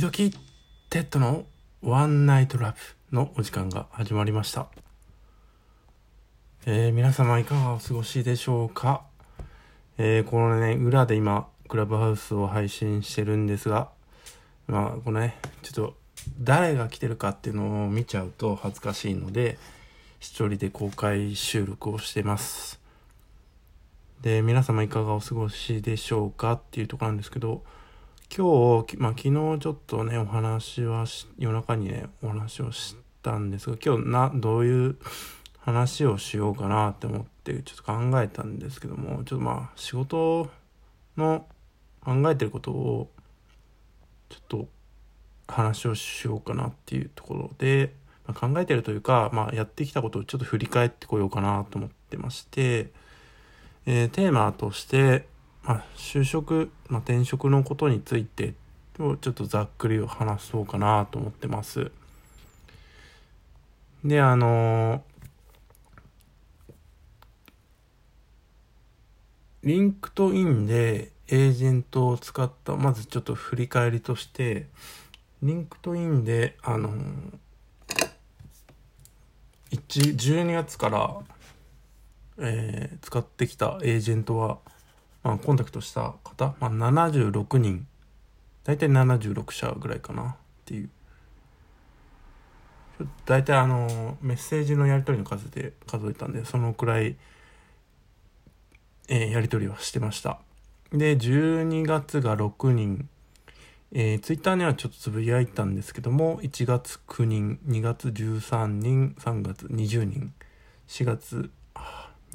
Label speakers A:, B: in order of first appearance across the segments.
A: 時々テッドのワンナイトラブのお時間が始まりました。えー、皆様いかがお過ごしでしょうか？えー、このね、裏で今、クラブハウスを配信してるんですが、まあ、このね、ちょっと、誰が来てるかっていうのを見ちゃうと恥ずかしいので、一人で公開収録をしてます。で、皆様いかがお過ごしでしょうかっていうとこなんですけど、今日、まあ、昨日ちょっとね、お話は夜中にね、お話をしたんですが、今日な、どういう話をしようかなって思って、ちょっと考えたんですけども、ちょっとまあ、仕事の考えてることを、ちょっと話をしようかなっていうところで、まあ、考えてるというか、まあ、やってきたことをちょっと振り返ってこようかなと思ってまして、えー、テーマとして、まあ、就職、まあ、転職のことについてをちょっとざっくり話そうかなと思ってます。で、あの LinkedIn でエージェントを使った、まずちょっと振り返りとして、 LinkedIn で、あの12月から、えー、使ってきたエージェントは、まあ、コンタクトした方、まあ、76人。大体76社ぐらいかな。っていう。大体あのメッセージのやり取りの数で数えたんでそのくらい、えー、やり取りはしてました。で12月が6人。えー、ツイッターにはちょっとつぶやいたんですけども1月9人。2月13人。3月20人。4月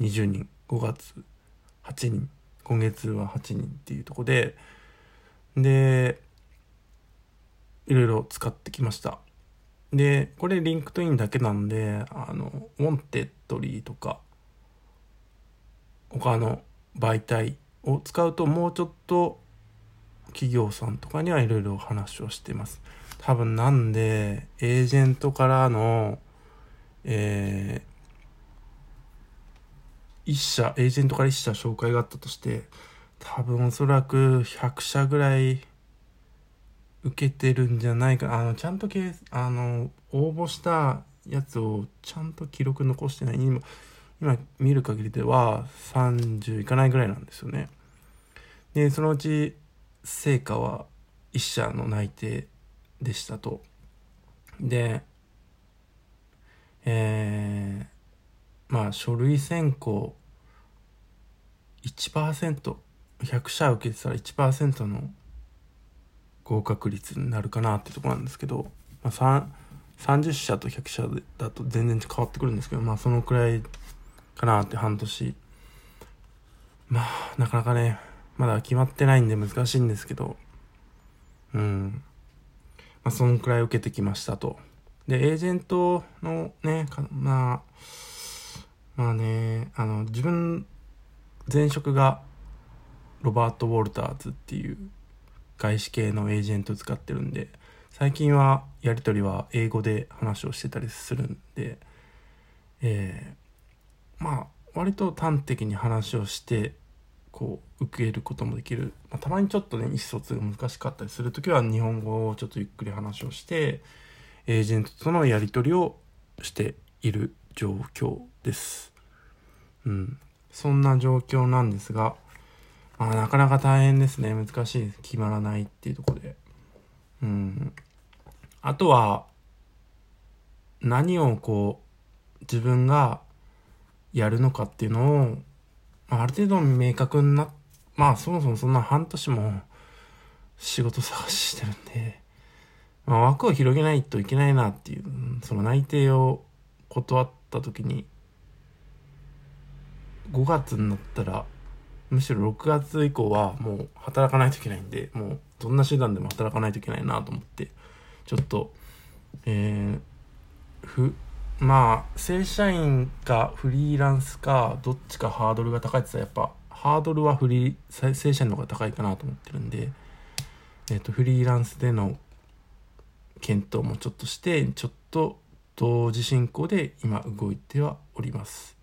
A: 20人。5月8人。今月は8人っていうとこででいろいろ使ってきました。でこれ LinkedIn だけなんであの Wantedly とか他の媒体を使うともうちょっと企業さんとかにはいろいろ話をしてます。多分なんでエージェントからのえー1社、エージェントから1社紹介があったとして、多分おそらく100社ぐらい受けてるんじゃないかあの、ちゃんとけあの、応募したやつをちゃんと記録残してない。今、今見る限りでは30いかないぐらいなんですよね。で、そのうち成果は1社の内定でしたと。で、えー、まあ書類選考1%、100社受けてたら1%の合格率になるかなってとこなんですけど、まあ、30社と100社だと全然変わってくるんですけど、まあそのくらいかなって半年。まあなかなかね、まだ決まってないんで難しいんですけど、うん。まあそのくらい受けてきましたと。で、エージェントのね、まあ、まあね、あの、自分、前職がロバート・ウォルターズっていう外資系のエージェント使ってるんで、最近はやり取りは英語で話をしてたりするんで、えー、まあ、割と端的に話をして、こう、受けることもできる。まあ、たまにちょっとね、意思疎通が難しかったりするときは、日本語をちょっとゆっくり話をして、エージェントとのやり取りをしている状況です。うん。そんな状況なんですが、まあ、なかなか大変ですね。難しい。決まらないっていうとこで。うん。あとは、何をこう、自分がやるのかっていうのを、あ、る程度明確にな、まあそもそもそんな半年も仕事探ししてるんで、まあ、枠を広げないといけないなっていう、その内定を断った時に、5月になったら、むしろ6月以降はもう働かないといけないんで、もうどんな手段でも働かないといけないなと思って、ちょっと、えー、ふ、まあ、正社員かフリーランスか、どっちかハードルが高いって言ったらやっぱ、ハードルはフリー、正社員の方が高いかなと思ってるんで、えっ、ー、と、フリーランスでの検討もちょっとして、ちょっと同時進行で今動いてはおります。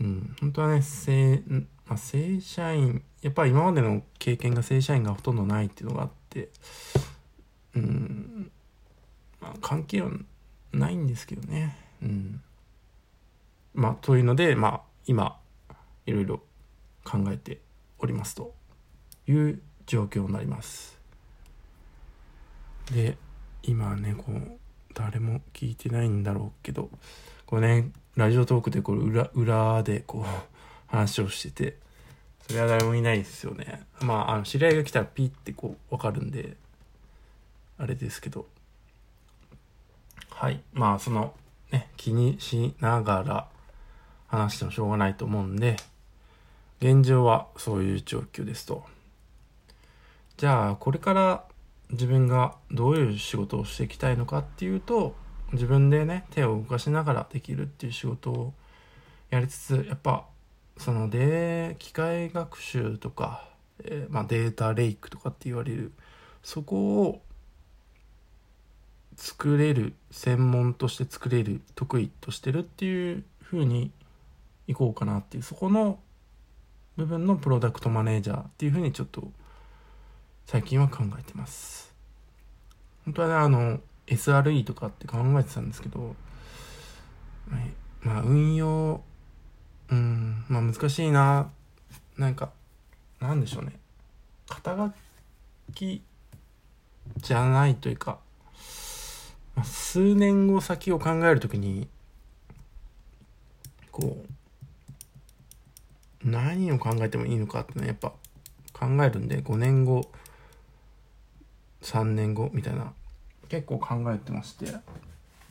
A: うん、本当はね、正、まあ、正社員、やっぱり今までの経験が正社員がほとんどないっていうのがあって、うん。まあ関係はないんですけどね。うん。まあというのでまあ今いろいろ考えておりますという状況になります。で今ねこう誰も聞いてないんだろうけどこうねラジオトークでこれ裏裏でこう 話をしててそれは誰もいないですよね。まああの知り合いが来たらピッてこう分かるんであれですけど。はい。まあそのね気にしながら話してもしょうがないと思うんで現状はそういう状況ですと。じゃあこれから自分がどういう仕事をしていきたいのかっていうと自分でね手を動かしながらできるっていう仕事をやりつつやっぱそので機械学習とか、えー、まあ、データレイクとかって言われるそこを作れる専門として作れる得意としてるっていう風にいこうかなっていうそこの部分のプロダクトマネージャーっていう風にちょっと最近は考えてます。本当はねあの SRE とかって考えてたんですけどまあ運用うんまあ難しいな。なんかなんでしょうね。肩書きじゃないというか、数年後先を考えるときにこう何を考えてもいいのかってねやっぱ考えるんで5年後3年後みたいな結構考えてまして、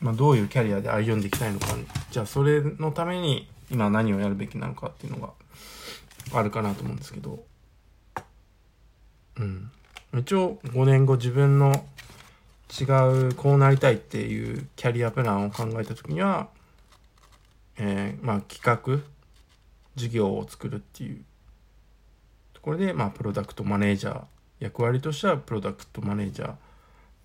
A: まあ、どういうキャリアで歩んでいきたいのか。じゃあそれのために今何をやるべきなのかっていうのがあるかなと思うんですけど。うん。一応5年後自分の違うこうなりたいっていうキャリアプランを考えた時には、えー、まあ企画事業を作るっていうところでまあプロダクトマネージャー。役割としてはプロダクトマネージャー。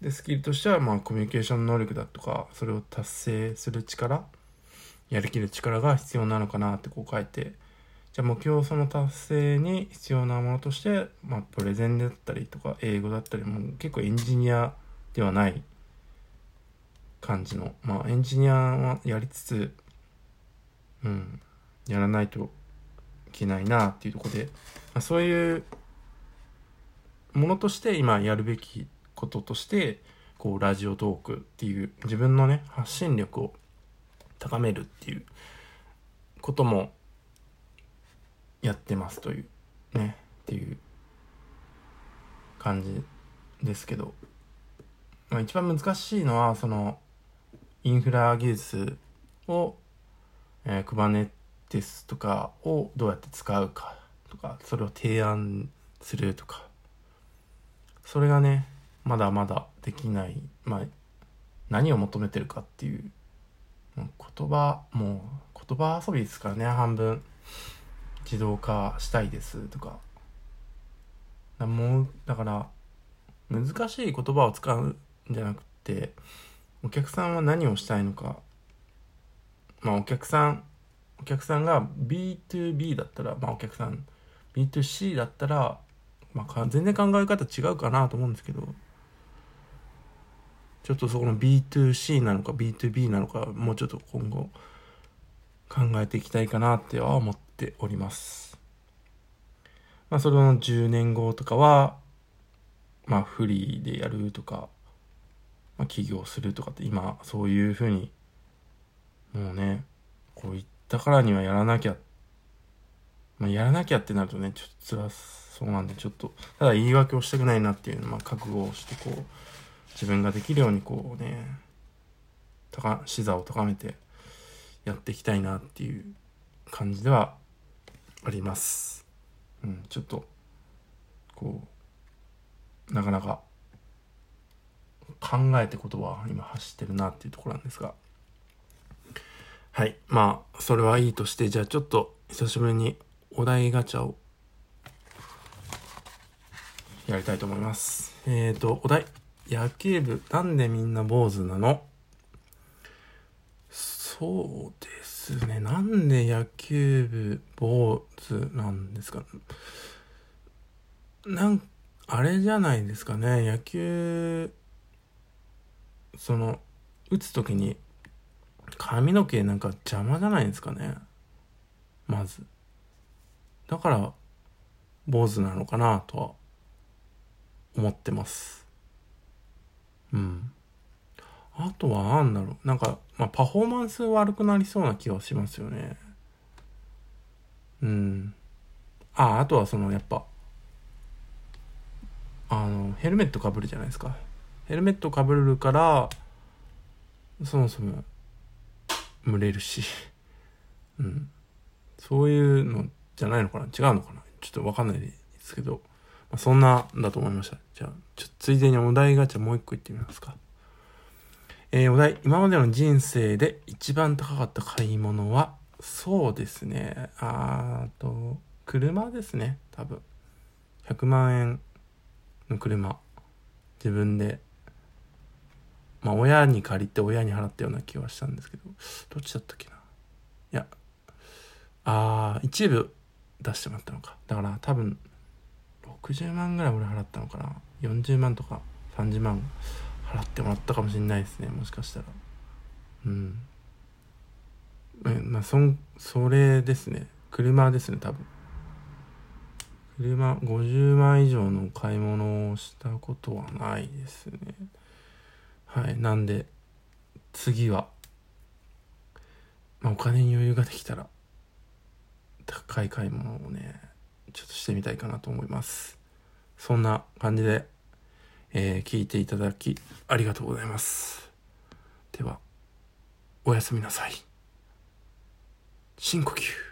A: でスキルとしてはまあコミュニケーション能力だとかそれを達成する力やりきる力が必要なのかなってこう書いて。じゃあ目標その達成に必要なものとして、まあ、プレゼンだったりとか英語だったりも結構エンジニアではない感じのまあエンジニアはやりつつうんやらないといけないなっていうとこで、まあ、そういうものとして今やるべきこととしてこうラジオトークっていう自分のね発信力を高めるっていうこともやってますというねっていう感じですけど、まあ、一番難しいのはそのインフラ技術を、えー、Kubernetes とかをどうやって使うかとかそれを提案するとかそれがねまだまだできないまあ何を求めてるかっていう言葉もう言葉遊びですからね半分。自動化したいですとか。もうだから難しい言葉を使うんじゃなくてお客さんは何をしたいのか。まあお客さんお客さんが B2B だったらまあお客さん B2C だったらまあ、全然考え方違うかなと思うんですけど。ちょっとそこの B2C なのか B2B なのかもうちょっと今後考えていきたいかなっては思っております。まあそれの10年後とかはまあフリーでやるとか、まあ、起業するとかって今そういうふうにもうねこういったからにはやらなきゃまあやらなきゃってなるとねちょっと辛そうなんでちょっとただ言い訳をしたくないなっていうのまあ覚悟をしてこう自分ができるようにこうね高視座を高めてやっていきたいなっていう感じではあります。うん、ちょっとこうなかなか考えてことは今走ってるなっていうところなんですがはいまあそれはいいとしてじゃあちょっと久しぶりにお題ガチャをやりたいと思います。えっ、ー、と、お題。野球部、なんでみんな坊主なの？そうですね。なんで野球部、坊主なんですか？なん、あれじゃないですかね。野球その打つ時に髪の毛なんか邪魔じゃないですかね。まず。だから坊主なのかなとは思ってます。うん。あとはなんだろう。なんか、まあ、パフォーマンス悪くなりそうな気はしますよね。うん。ああとはそのやっぱあのヘルメットかぶるじゃないですか。ヘルメットかぶるからそもそも蒸れるし。うん。そういうのじゃないのかな。違うのかな。ちょっとわかんないですけど、そんなだと思いました。じゃあちょっとついでにお題ガチャもう一個いってみますか。えー、お題。今までの人生で一番高かった買い物はそうですね。あーと車ですね。多分。100万円の車。自分で。まあ親に借りて親に払ったような気はしたんですけど。どっちだったっけな。いや。ああ一部出してもらったのか。だから多分60万ぐらい俺払ったのかな？40万とか30万払ってもらったかもしれないですねもしかしたら。うん。まあそんそれですね。車ですね多分。車50万以上の買い物をしたことはないですね。はいなんで次は、まあ、お金に余裕ができたら高い買い物をね。ちょっとしてみたいかなと思います。そんな感じで、えー、聞いていただきありがとうございます。ではおやすみなさい。深呼吸。